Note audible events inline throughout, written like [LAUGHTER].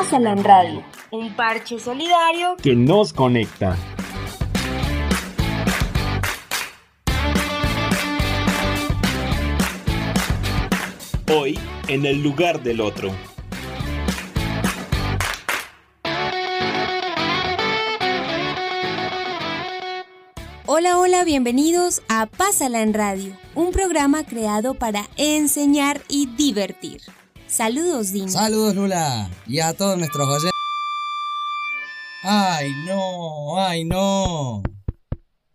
Pásala en radio, un parche solidario que nos conecta. Hoy, en el lugar del otro. Hola, hola, bienvenidos a Pásala en Radio, un programa creado para enseñar y divertir. Saludos, Dino. Saludos, Lula. Y a todos nuestros oyentes. ¡Ay, no! ¡Ay, no!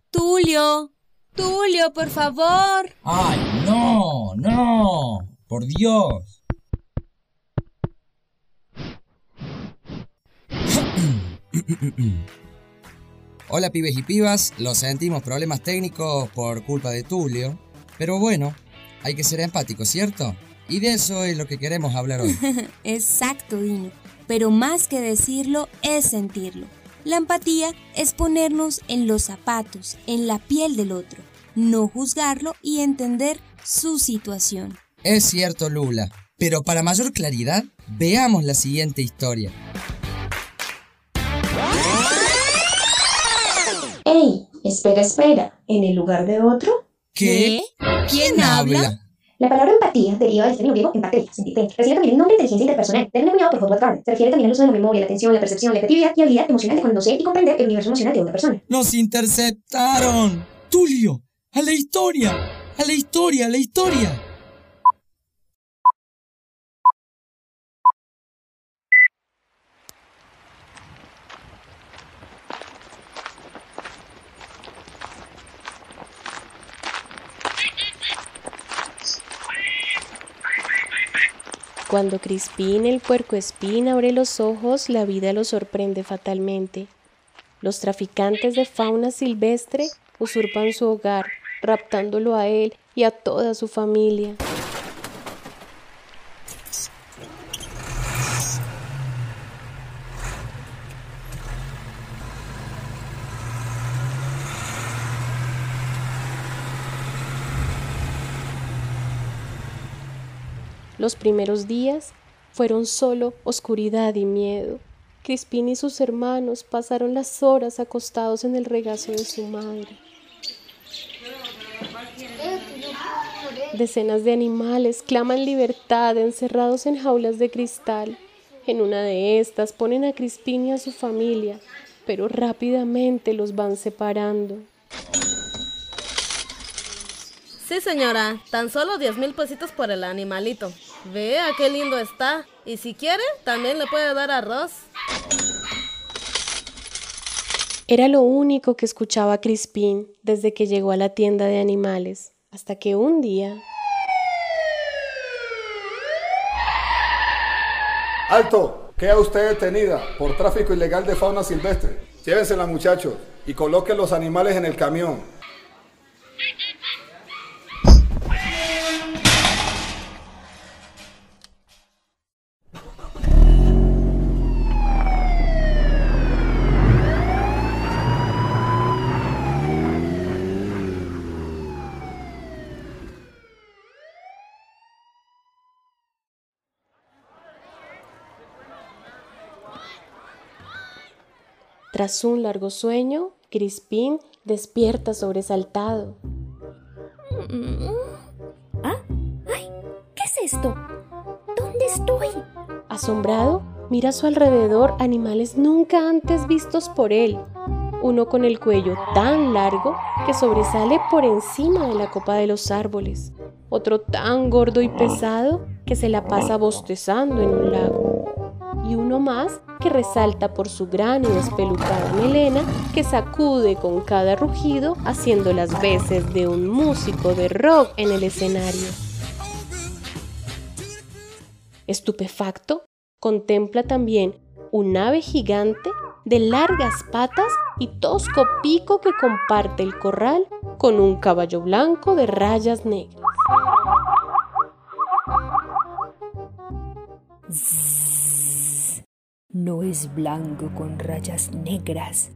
Tulio, Tulio, por favor. ¡Ay, no! ¡No! ¡Por Dios! Hola pibes y pibas, lo sentimos problemas técnicos por culpa de Tulio, pero bueno, hay que ser empático, ¿cierto? Y de eso es lo que queremos hablar hoy. [LAUGHS] Exacto, Dino. Pero más que decirlo es sentirlo. La empatía es ponernos en los zapatos, en la piel del otro, no juzgarlo y entender su situación. Es cierto, Lula. Pero para mayor claridad, veamos la siguiente historia. ¡Ey! Espera, espera. ¿En el lugar de otro? ¿Qué? ¿Quién habla? La palabra empatía deriva del término griego empatia, sentir. Recibe también el nombre inteligencia interpersonal. Tener cuidado por Howard Gardner. Se refiere también al uso de la memoria, la atención, la percepción, la creatividad y habilidad emocional de conocer y comprender el universo emocional de otra persona. ¡Nos interceptaron! ¡Tulio! ¡A la historia! ¡A la historia! ¡A la historia! Cuando Crispín el puerco espín abre los ojos, la vida lo sorprende fatalmente. Los traficantes de fauna silvestre usurpan su hogar, raptándolo a él y a toda su familia. Los primeros días fueron solo oscuridad y miedo. Crispín y sus hermanos pasaron las horas acostados en el regazo de su madre. Decenas de animales claman libertad encerrados en jaulas de cristal. En una de estas ponen a Crispín y a su familia, pero rápidamente los van separando. Sí, señora, tan solo 10 mil pesitos por el animalito. Vea qué lindo está. Y si quiere, también le puede dar arroz. Era lo único que escuchaba Crispín desde que llegó a la tienda de animales, hasta que un día... ¡Alto! Queda usted detenida por tráfico ilegal de fauna silvestre. Llévensela, muchachos, y coloquen los animales en el camión. Tras un largo sueño, Crispín despierta sobresaltado. ¿Ah? ¡Ay! ¿Qué es esto? ¿Dónde estoy? Asombrado, mira a su alrededor animales nunca antes vistos por él. Uno con el cuello tan largo que sobresale por encima de la copa de los árboles. Otro tan gordo y pesado que se la pasa bostezando en un lago. Y uno más que resalta por su gran y despelucada melena que sacude con cada rugido haciendo las veces de un músico de rock en el escenario. Estupefacto, contempla también un ave gigante de largas patas y tosco pico que comparte el corral con un caballo blanco de rayas negras. No es blanco con rayas negras,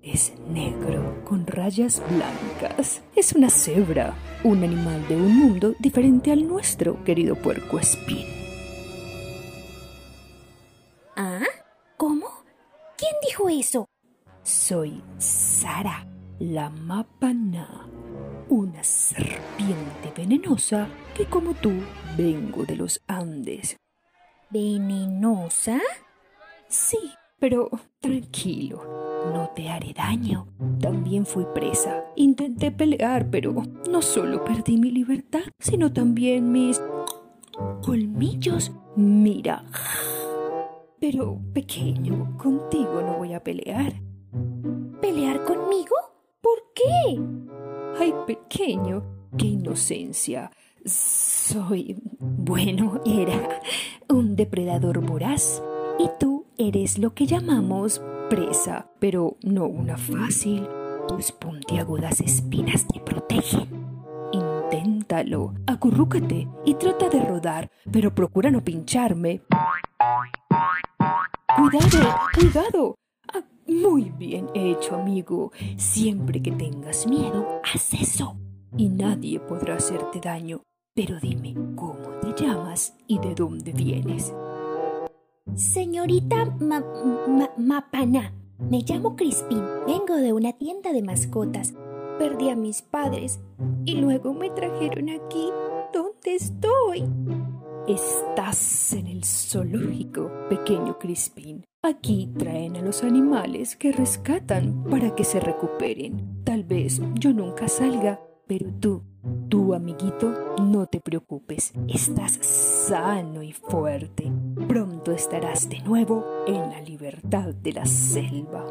es negro con rayas blancas. Es una cebra, un animal de un mundo diferente al nuestro, querido puerco espín. ¿Ah? eso? Soy Sara, la Mapana, una serpiente venenosa que como tú vengo de los Andes. ¿Venenosa? Sí, pero tranquilo, no te haré daño. También fui presa. Intenté pelear, pero no solo perdí mi libertad, sino también mis colmillos. Mira. Pero, pequeño, contigo no voy a pelear. ¿Pelear conmigo? ¿Por qué? Ay, pequeño, qué inocencia. Soy, bueno, era un depredador voraz. Y tú eres lo que llamamos presa, pero no una fácil. Tus puntiagudas espinas te protegen. Inténtalo, acurrúcate y trata de rodar, pero procura no pincharme. Cuidado, cuidado. Ah, muy bien hecho, amigo. Siempre que tengas miedo, haz eso. Y nadie podrá hacerte daño. Pero dime, ¿cómo te llamas y de dónde vienes? Señorita Ma Ma Mapana, me llamo Crispin. Vengo de una tienda de mascotas. Perdí a mis padres y luego me trajeron aquí donde estoy. Estás en el zoológico, pequeño Crispin. Aquí traen a los animales que rescatan para que se recuperen. Tal vez yo nunca salga, pero tú, tú amiguito, no te preocupes. Estás sano y fuerte. Pronto estarás de nuevo en la libertad de la selva.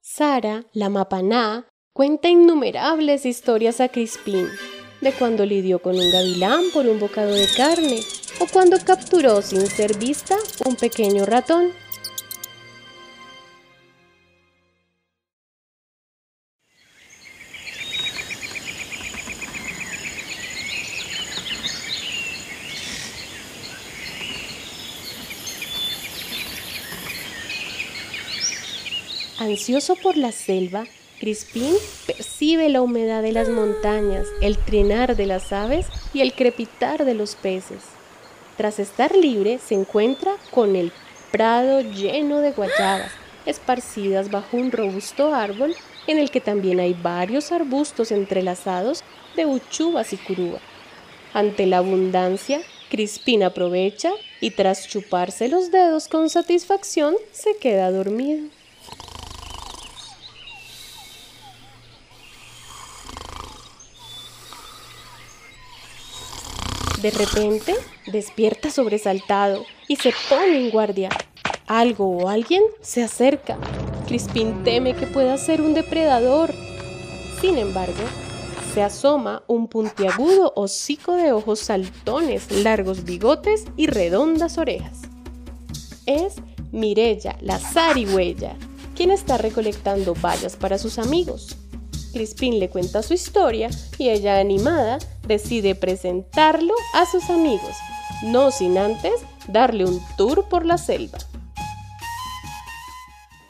Sara, la mapaná, cuenta innumerables historias a Crispín, de cuando lidió con un gavilán por un bocado de carne, o cuando capturó sin ser vista un pequeño ratón. Ansioso por la selva, Crispín percibe la humedad de las montañas, el trinar de las aves y el crepitar de los peces. Tras estar libre, se encuentra con el prado lleno de guayabas, esparcidas bajo un robusto árbol en el que también hay varios arbustos entrelazados de uchubas y curúa. Ante la abundancia, Crispín aprovecha y tras chuparse los dedos con satisfacción, se queda dormido. De repente, despierta sobresaltado y se pone en guardia. Algo o alguien se acerca. Crispín teme que pueda ser un depredador. Sin embargo, se asoma un puntiagudo hocico de ojos saltones, largos bigotes y redondas orejas. Es Mirella, la zarigüeya, quien está recolectando bayas para sus amigos. Crispín le cuenta su historia y ella, animada, decide presentarlo a sus amigos, no sin antes darle un tour por la selva.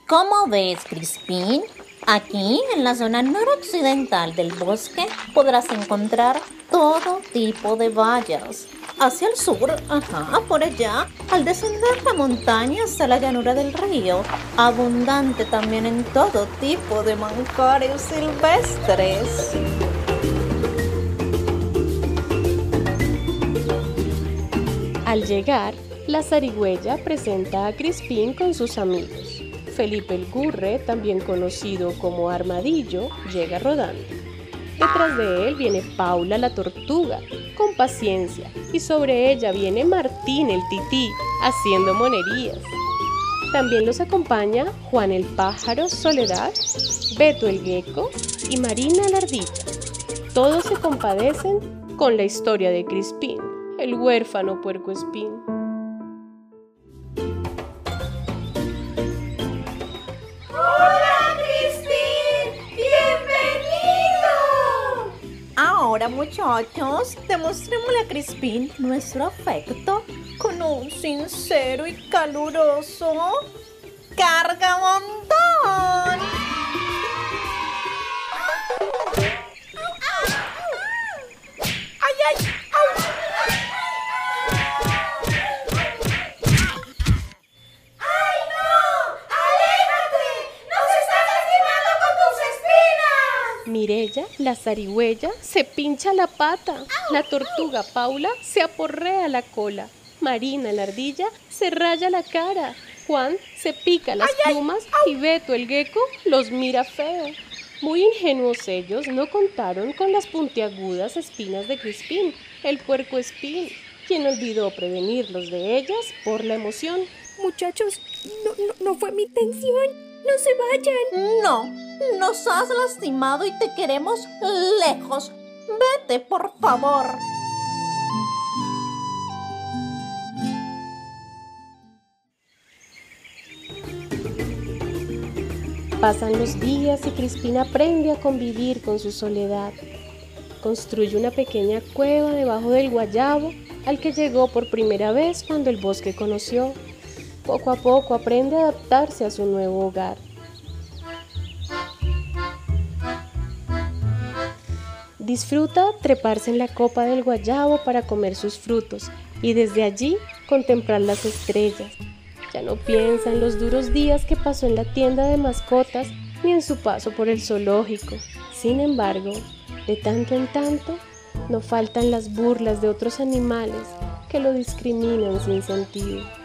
¿Cómo ves, Crispín? Aquí, en la zona noroccidental del bosque, podrás encontrar todo tipo de bayas. Hacia el sur, ajá, por allá, al descender la montaña hasta la llanura del río, abundante también en todo tipo de manjares silvestres. Al llegar, la zarigüeya presenta a Crispín con sus amigos. Felipe el Gurre, también conocido como Armadillo, llega rodando. Detrás de él viene Paula la tortuga, con paciencia, y sobre ella viene Martín el tití, haciendo monerías. También los acompaña Juan el pájaro Soledad, Beto el gecko y Marina la ardita. Todos se compadecen con la historia de Crispín, el huérfano puercoespín. Ahora, muchachos, demostrémosle a Crispín nuestro afecto con un sincero y caluroso cargamontón. ¡Ay, ay! Mirella, la zarigüeya, se pincha la pata. La tortuga Paula se aporrea la cola. Marina, la ardilla, se raya la cara. Juan se pica las plumas y Beto, el gecko, los mira feo. Muy ingenuos ellos no contaron con las puntiagudas espinas de Crispín, el puerco espín, quien olvidó prevenirlos de ellas por la emoción. Muchachos, no, no, no fue mi intención. No se vayan. No, nos has lastimado y te queremos lejos. Vete, por favor. Pasan los días y Crispín aprende a convivir con su soledad. Construye una pequeña cueva debajo del guayabo al que llegó por primera vez cuando el bosque conoció. Poco a poco aprende a adaptarse a su nuevo hogar. Disfruta treparse en la copa del guayabo para comer sus frutos y desde allí contemplar las estrellas. Ya no piensa en los duros días que pasó en la tienda de mascotas ni en su paso por el zoológico. Sin embargo, de tanto en tanto, no faltan las burlas de otros animales que lo discriminan sin sentido.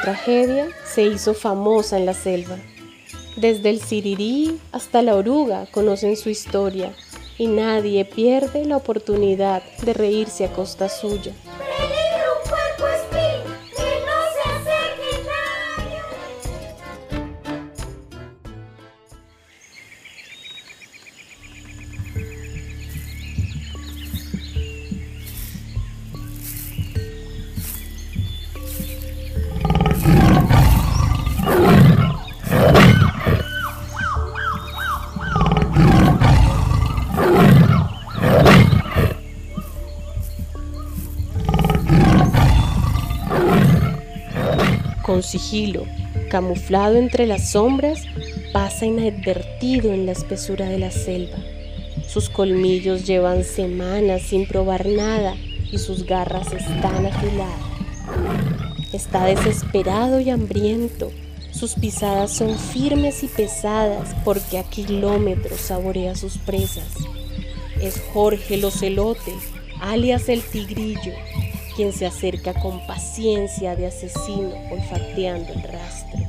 Tragedia se hizo famosa en la selva. Desde el sirirí hasta la oruga conocen su historia y nadie pierde la oportunidad de reírse a costa suya. Sigilo, camuflado entre las sombras, pasa inadvertido en la espesura de la selva. Sus colmillos llevan semanas sin probar nada y sus garras están afiladas. Está desesperado y hambriento. Sus pisadas son firmes y pesadas porque a kilómetros saborea sus presas. Es Jorge el alias el tigrillo, quien se acerca con paciencia de asesino olfateando el rastro.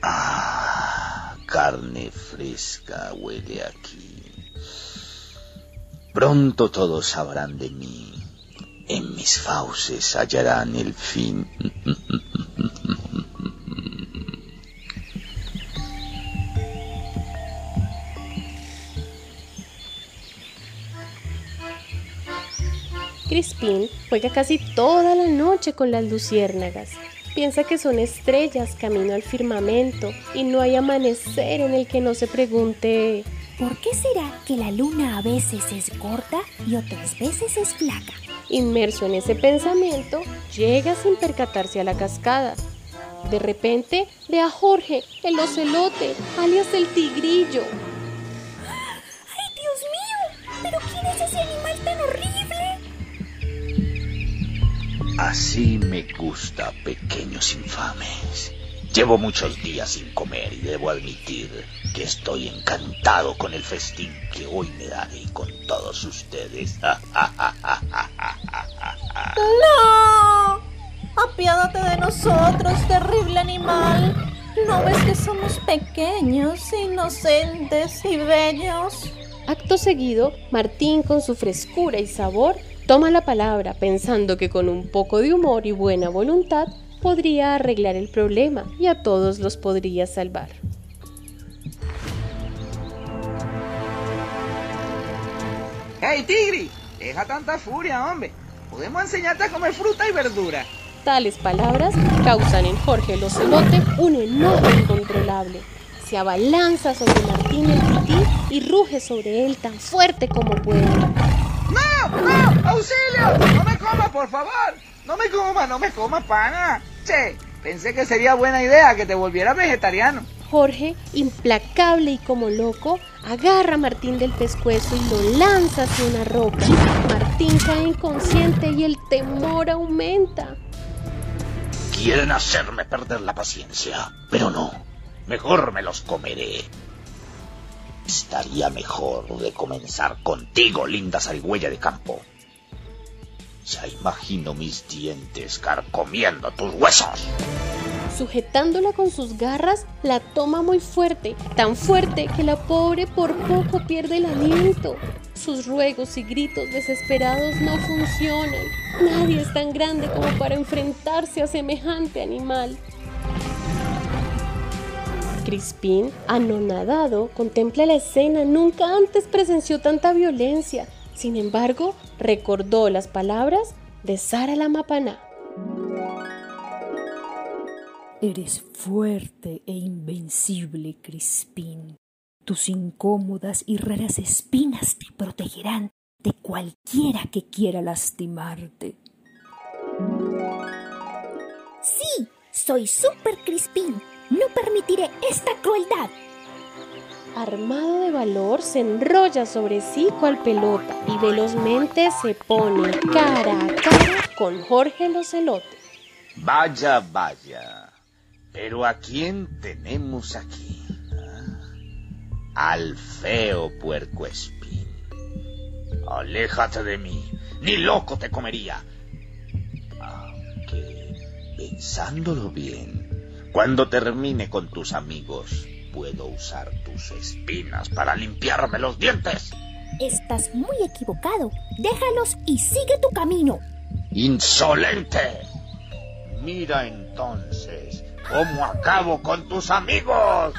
Ah, carne fresca huele aquí. Pronto todos sabrán de mí. En mis fauces hallarán el fin. [LAUGHS] Crispín juega casi toda la noche con las luciérnagas. Piensa que son estrellas camino al firmamento y no hay amanecer en el que no se pregunte ¿Por qué será que la luna a veces es corta y otras veces es flaca? Inmerso en ese pensamiento, llega sin percatarse a la cascada. De repente ve a Jorge, el ocelote, alias el tigrillo. ¡Ay, Dios mío! ¿Pero quién es ese animal tan horrible? Así me gusta, pequeños infames. Llevo muchos días sin comer y debo admitir que estoy encantado con el festín que hoy me daré con todos ustedes. [LAUGHS] ¡No! Apiádate de nosotros, terrible animal. ¿No ves que somos pequeños, inocentes y bellos? Acto seguido, Martín, con su frescura y sabor, toma la palabra pensando que con un poco de humor y buena voluntad podría arreglar el problema y a todos los podría salvar. ¡Hey, Tigri! Deja tanta furia, hombre. Podemos enseñarte a comer fruta y verdura. Tales palabras causan en Jorge el ocelote un enojo incontrolable. Se abalanza sobre Martín el tití y ruge sobre él tan fuerte como puede. ¡No! ¡No! ¡Auxilio! ¡No me coma, por favor! ¡No me coma, no me coma, pana! Che, pensé que sería buena idea que te volvieras vegetariano. Jorge, implacable y como loco, agarra a Martín del pescuezo y lo lanza hacia una roca. Martín cae inconsciente y el temor aumenta. Quieren hacerme perder la paciencia, pero no. Mejor me los comeré. Estaría mejor de comenzar contigo, linda zarigüeya de campo. Ya imagino mis dientes carcomiendo tus huesos. Sujetándola con sus garras, la toma muy fuerte, tan fuerte que la pobre por poco pierde el aliento. Sus ruegos y gritos desesperados no funcionan. Nadie es tan grande como para enfrentarse a semejante animal. Crispín, anonadado, contempla la escena. Nunca antes presenció tanta violencia. Sin embargo, recordó las palabras de Sara la Mapaná. Eres fuerte e invencible, Crispín. Tus incómodas y raras espinas te protegerán de cualquiera que quiera lastimarte. Sí, soy Super Crispín. No permitiré esta crueldad. Armado de valor, se enrolla sobre sí cual pelota y velozmente se pone cara a cara con Jorge los Celote. Vaya, vaya. Pero ¿a quién tenemos aquí? ¿Ah? Al feo puerco espín. Aléjate de mí. Ni loco te comería. Aunque, pensándolo bien, cuando termine con tus amigos, puedo usar tus espinas para limpiarme los dientes. Estás muy equivocado. Déjalos y sigue tu camino. ¡Insolente! Mira entonces cómo acabo con tus amigos.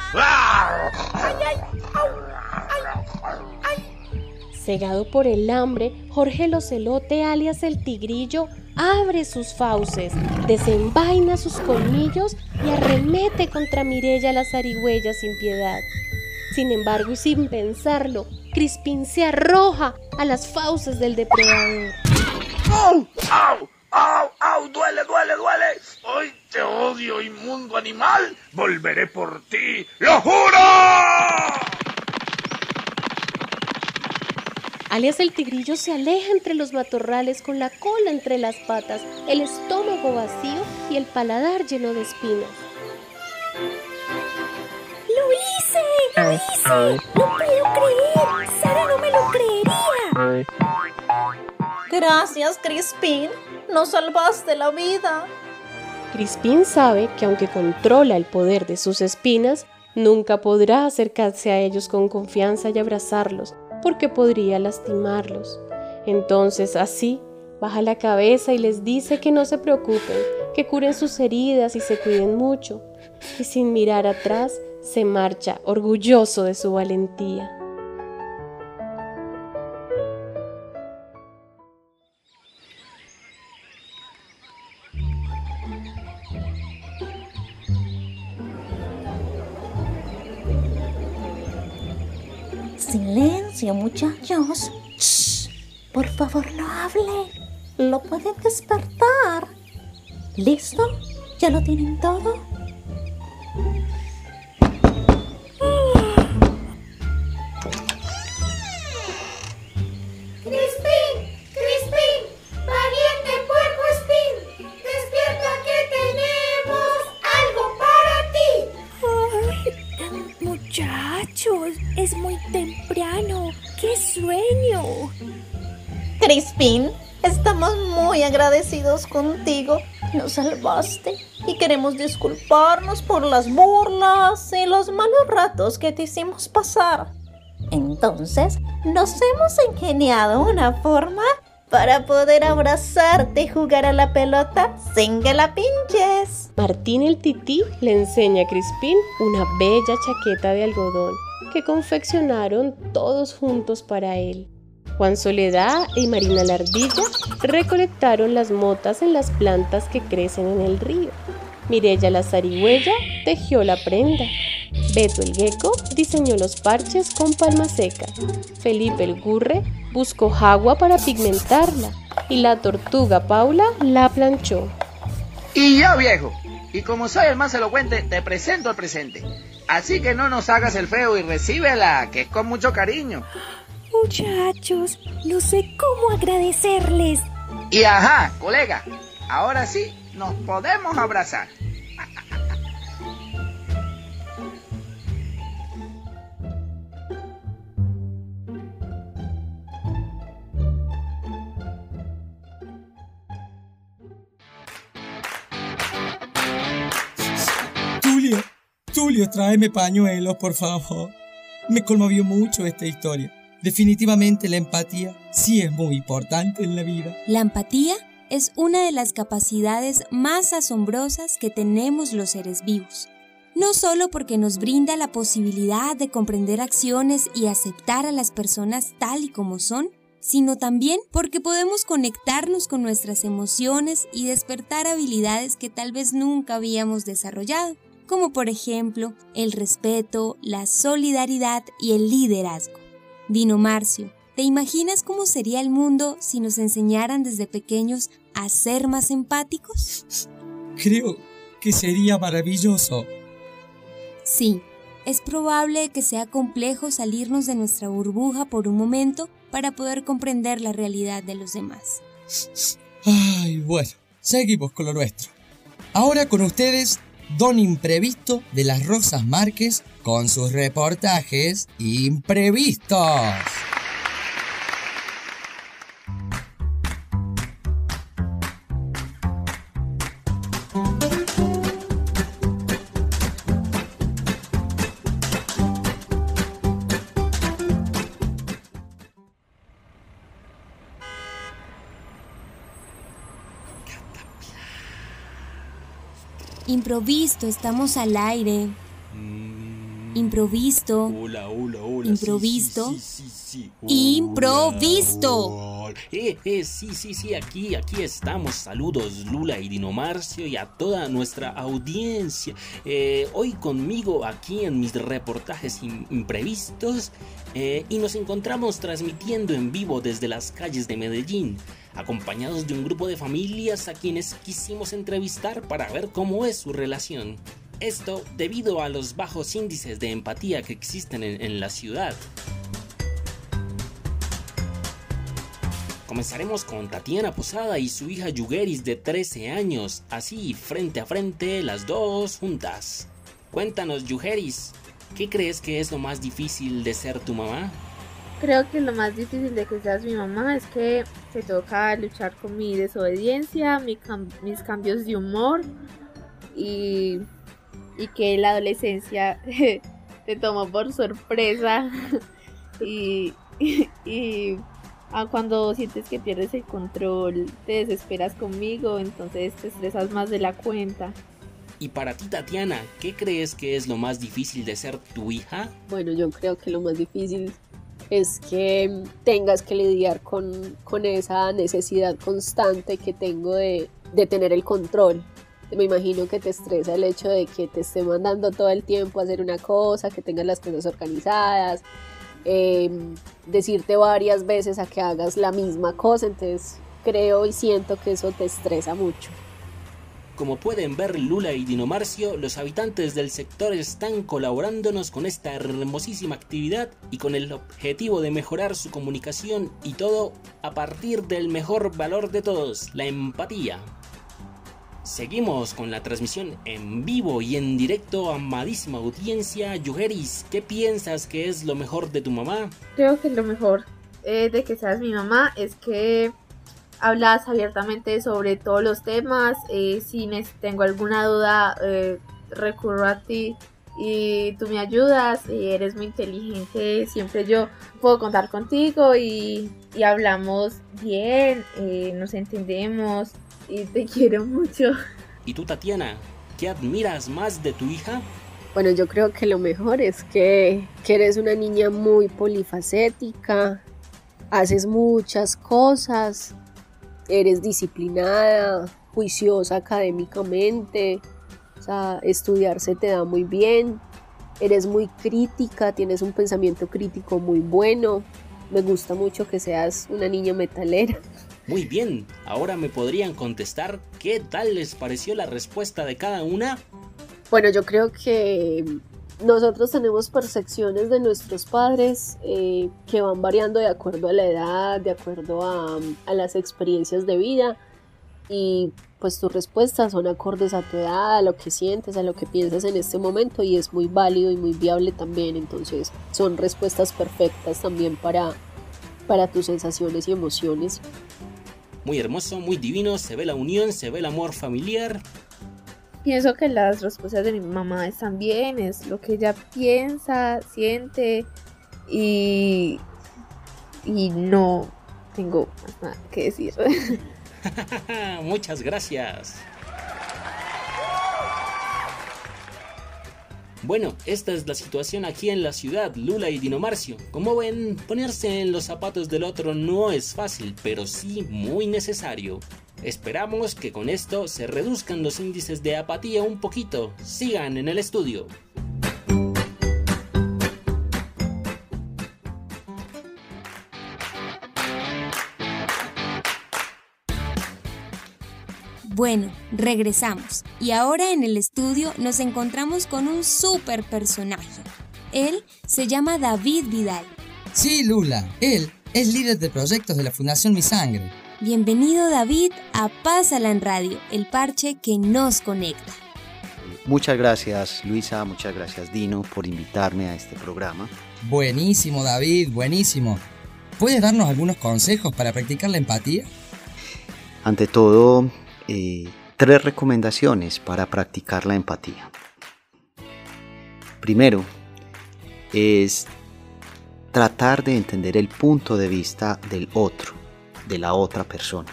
Cegado por el hambre, Jorge Locelote, alias el tigrillo, abre sus fauces, desenvaina sus colmillos y arremete contra Mirella la zarigüeya sin piedad. Sin embargo, y sin pensarlo, Crispín se arroja a las fauces del depredador. ¡Au! ¡Au! ¡Au! ¡Au! ¡Duele, duele, duele! ¡Hoy te odio, inmundo animal! ¡Volveré por ti! ¡Lo juro! Alias el tigrillo se aleja entre los matorrales con la cola entre las patas, el estómago vacío y el paladar lleno de espinas. ¡Lo hice! ¡Lo hice! ¡No puedo creer! ¡Sara no me lo creería! Gracias, Crispín. Nos salvaste la vida. Crispín sabe que aunque controla el poder de sus espinas, nunca podrá acercarse a ellos con confianza y abrazarlos, porque podría lastimarlos. Entonces, así, baja la cabeza y les dice que no se preocupen, que curen sus heridas y se cuiden mucho. Y sin mirar atrás, se marcha orgulloso de su valentía. Silencio, muchachos. Shh. Por favor, no hablen. Lo pueden despertar. ¿Listo? ¿Ya lo tienen todo? Crispín, es muy temprano. ¡Qué sueño! Crispín, estamos muy agradecidos contigo. Nos salvaste y queremos disculparnos por las burlas y los malos ratos que te hicimos pasar. Entonces, nos hemos ingeniado una forma para poder abrazarte y jugar a la pelota sin que la pinches. Martín el tití le enseña a Crispín una bella chaqueta de algodón que confeccionaron todos juntos para él. Juan Soledad y Marina la ardilla recolectaron las motas en las plantas que crecen en el río. Mirella la zarigüeya tejió la prenda. Beto el gecko diseñó los parches con palma seca. Felipe el gurre buscó agua para pigmentarla y la tortuga Paula la planchó. Y yo, viejo, y como soy el más elocuente, te presento el presente. Así que no nos hagas el feo y recíbela, que es con mucho cariño. Muchachos, no sé cómo agradecerles. Y ajá, colega, ahora sí nos podemos abrazar. Tulio, tráeme pañuelos, por favor. Me conmovió mucho esta historia. Definitivamente la empatía sí es muy importante en la vida. La empatía es una de las capacidades más asombrosas que tenemos los seres vivos. No solo porque nos brinda la posibilidad de comprender acciones y aceptar a las personas tal y como son, sino también porque podemos conectarnos con nuestras emociones y despertar habilidades que tal vez nunca habíamos desarrollado, como por ejemplo el respeto, la solidaridad y el liderazgo. Dino Marcio, ¿te imaginas cómo sería el mundo si nos enseñaran desde pequeños a ser más empáticos? Creo que sería maravilloso. Sí, es probable que sea complejo salirnos de nuestra burbuja por un momento para poder comprender la realidad de los demás. Ay, bueno, seguimos con lo nuestro. Ahora con ustedes, Don Imprevisto de las Rosas Márquez con sus reportajes imprevistos. Improvisto, estamos al aire. Improvisto. Hola, hola, hola. Improvisto. Sí, sí, sí, sí. Improvisto. Eh, eh, sí, sí, sí, aquí, aquí estamos. Saludos, Lula y Dinomarcio y a toda nuestra audiencia. Eh, hoy conmigo aquí en mis reportajes im- imprevistos y nos encontramos transmitiendo en vivo desde las calles de Medellín, acompañados de un grupo de familias a quienes quisimos entrevistar para ver cómo es su relación. Esto debido a los bajos índices de empatía que existen en, en la ciudad. Comenzaremos con Tatiana Posada y su hija Yugeris de 13 años, así frente a frente las dos juntas. Cuéntanos Yugeris, ¿qué crees que es lo más difícil de ser tu mamá? Creo que lo más difícil de que seas mi mamá es que te toca luchar con mi desobediencia, mis cambios de humor y, y que la adolescencia [LAUGHS] te tomó por sorpresa [LAUGHS] y, [LAUGHS] y ah, cuando sientes que pierdes el control te desesperas conmigo, entonces te estresas más de la cuenta. Y para ti Tatiana, ¿qué crees que es lo más difícil de ser tu hija? Bueno, yo creo que lo más difícil es que tengas que lidiar con, con esa necesidad constante que tengo de, de tener el control. Me imagino que te estresa el hecho de que te esté mandando todo el tiempo a hacer una cosa, que tengas las cosas organizadas, eh, decirte varias veces a que hagas la misma cosa, entonces creo y siento que eso te estresa mucho. Como pueden ver Lula y Dinomarcio, los habitantes del sector están colaborándonos con esta hermosísima actividad y con el objetivo de mejorar su comunicación y todo a partir del mejor valor de todos, la empatía. Seguimos con la transmisión en vivo y en directo, amadísima audiencia. Yugeris, ¿qué piensas que es lo mejor de tu mamá? Creo que lo mejor eh, de que seas mi mamá es que hablas abiertamente sobre todos los temas. eh, si tengo alguna duda, eh, recurro a ti y tú me ayudas. y eres muy inteligente. Siempre yo puedo contar contigo y, y hablamos bien, eh, nos entendemos y te quiero mucho. ¿Y tú, Tatiana, qué admiras más de tu hija? Bueno, yo creo que lo mejor es que, que eres una niña muy polifacética, haces muchas cosas, eres disciplinada, juiciosa académicamente, o sea, estudiar se te da muy bien, eres muy crítica, tienes un pensamiento crítico muy bueno, me gusta mucho que seas una niña metalera. Muy bien, ahora me podrían contestar qué tal les pareció la respuesta de cada una. Bueno, yo creo que nosotros tenemos percepciones de nuestros padres eh, que van variando de acuerdo a la edad, de acuerdo a, a, las experiencias de vida y pues tus respuestas son acordes a tu edad, a lo que sientes, a lo que piensas en este momento y es muy válido y muy viable también, entonces son respuestas perfectas también para, para tus sensaciones y emociones muy hermoso, muy divino, se ve la unión, se ve el amor familiar. Pienso que las respuestas de mi mamá están bien, es lo que ella piensa, siente y, y no tengo más nada que decir. [LAUGHS] [LAUGHS] Muchas gracias. Bueno, esta es la situación aquí en la ciudad, Lula y Dinomarcio. Como ven, ponerse en los zapatos del otro no es fácil, pero sí muy necesario. Esperamos que con esto se reduzcan los índices de apatía un poquito. Sigan en el estudio. Bueno, regresamos y ahora en el estudio nos encontramos con un super personaje. Él se llama David Vidal. Sí, Lula, él es líder de proyectos de la Fundación Mi Sangre. Bienvenido David a Pásala en Radio, el parche que nos conecta. Muchas gracias Luisa, muchas gracias Dino por invitarme a este programa. Buenísimo David, buenísimo. ¿Puedes darnos algunos consejos para practicar la empatía? Ante todo, eh, tres recomendaciones para practicar la empatía. Primero, es tratar de entender el punto de vista del otro, de la otra persona.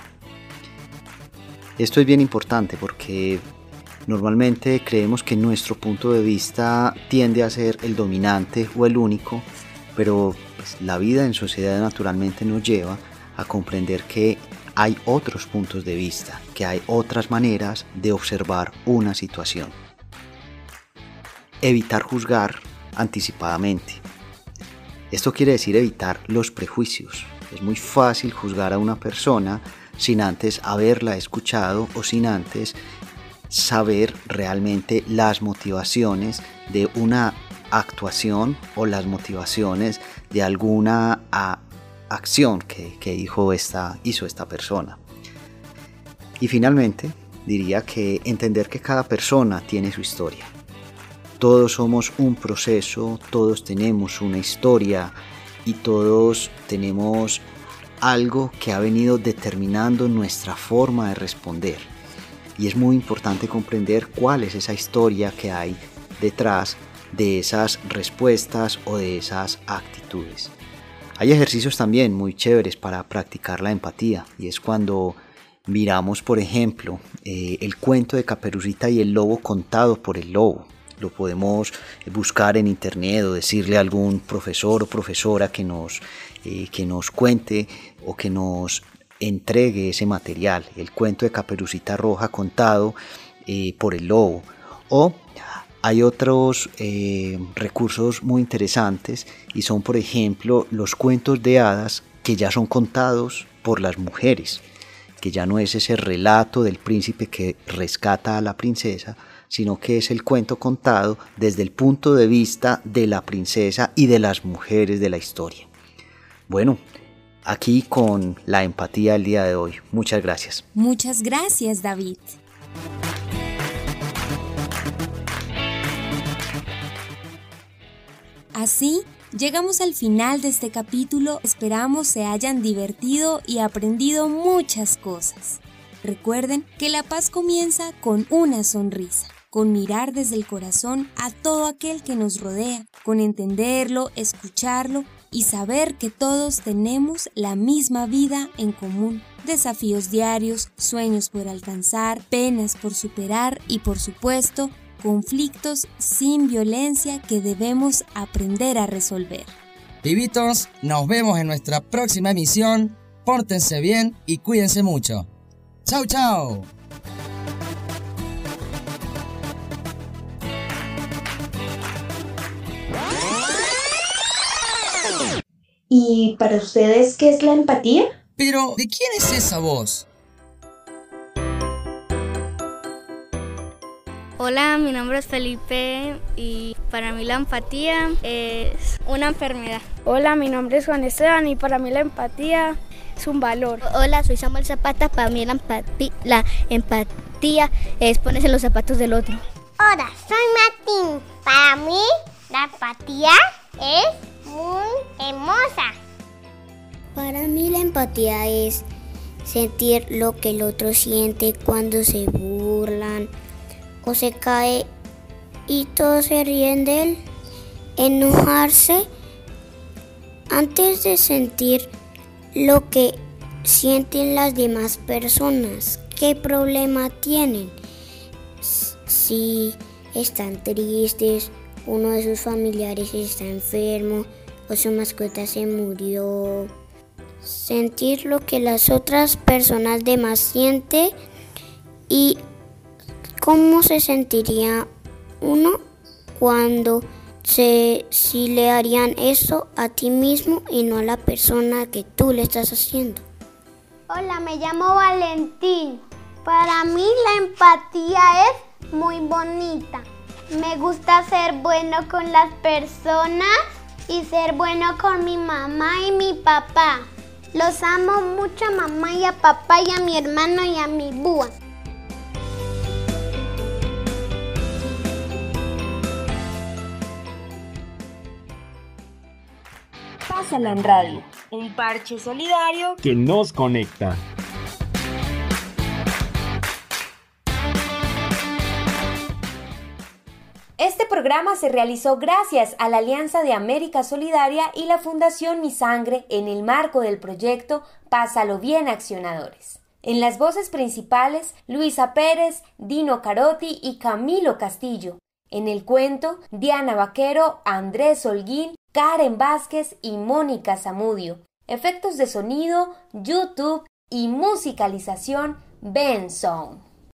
Esto es bien importante porque normalmente creemos que nuestro punto de vista tiende a ser el dominante o el único, pero pues, la vida en sociedad naturalmente nos lleva a comprender que hay otros puntos de vista, que hay otras maneras de observar una situación. Evitar juzgar anticipadamente. Esto quiere decir evitar los prejuicios. Es muy fácil juzgar a una persona sin antes haberla escuchado o sin antes saber realmente las motivaciones de una actuación o las motivaciones de alguna acción que, dijo esta, hizo esta persona. Y finalmente, diría que entender que cada persona tiene su historia. Todos somos un proceso, todos tenemos una historia y todos tenemos algo que ha venido determinando nuestra forma de responder. Y es muy importante comprender cuál es esa historia que hay detrás de esas respuestas o de esas actitudes. Hay ejercicios también muy chéveres para practicar la empatía y es cuando miramos, por ejemplo, eh, el cuento de Caperucita y el lobo contado por el lobo. Lo podemos buscar en internet o decirle a algún profesor o profesora que nos, eh, que nos cuente o que nos entregue ese material, el cuento de Caperucita Roja contado eh, por el lobo. O hay otros eh, recursos muy interesantes y son, por ejemplo, los cuentos de hadas que ya son contados por las mujeres, que ya no es ese relato del príncipe que rescata a la princesa, sino que es el cuento contado desde el punto de vista de la princesa y de las mujeres de la historia. Bueno, aquí con la empatía del día de hoy. Muchas gracias. Muchas gracias, David. Así, llegamos al final de este capítulo. Esperamos se hayan divertido y aprendido muchas cosas. Recuerden que la paz comienza con una sonrisa, con mirar desde el corazón a todo aquel que nos rodea, con entenderlo, escucharlo y saber que todos tenemos la misma vida en común. Desafíos diarios, sueños por alcanzar, penas por superar y por supuesto conflictos sin violencia que debemos aprender a resolver. Pibitos, nos vemos en nuestra próxima emisión. Pórtense bien y cuídense mucho. ¡Chao, chao! ¿Y para ustedes qué es la empatía? Pero, ¿de quién es esa voz? Hola, mi nombre es Felipe y para mí la empatía es una enfermedad. Hola, mi nombre es Juan Esteban y para mí la empatía es un valor. Hola, soy Samuel Zapata. Para mí la empatía, la empatía es ponerse los zapatos del otro. Hola, soy Martín. Para mí la empatía es muy hermosa. Para mí la empatía es sentir lo que el otro siente cuando se burlan o se cae y todos se ríen de él. Enojarse antes de sentir lo que sienten las demás personas. ¿Qué problema tienen? Si están tristes, uno de sus familiares está enfermo o su mascota se murió. Sentir lo que las otras personas demás sienten y cómo se sentiría uno cuando se, si le harían eso a ti mismo y no a la persona que tú le estás haciendo. Hola, me llamo Valentín. Para mí la empatía es muy bonita. Me gusta ser bueno con las personas y ser bueno con mi mamá y mi papá. Los amo mucho a mamá y a papá y a mi hermano y a mi búa. Radio, un parche solidario que nos conecta. Este programa se realizó gracias a la Alianza de América Solidaria y la Fundación Mi Sangre en el marco del proyecto Pásalo Bien Accionadores. En las voces principales, Luisa Pérez, Dino Carotti y Camilo Castillo. En el cuento, Diana Vaquero, Andrés Holguín, Karen Vázquez y Mónica Zamudio. Efectos de sonido, YouTube y musicalización, Ben Song.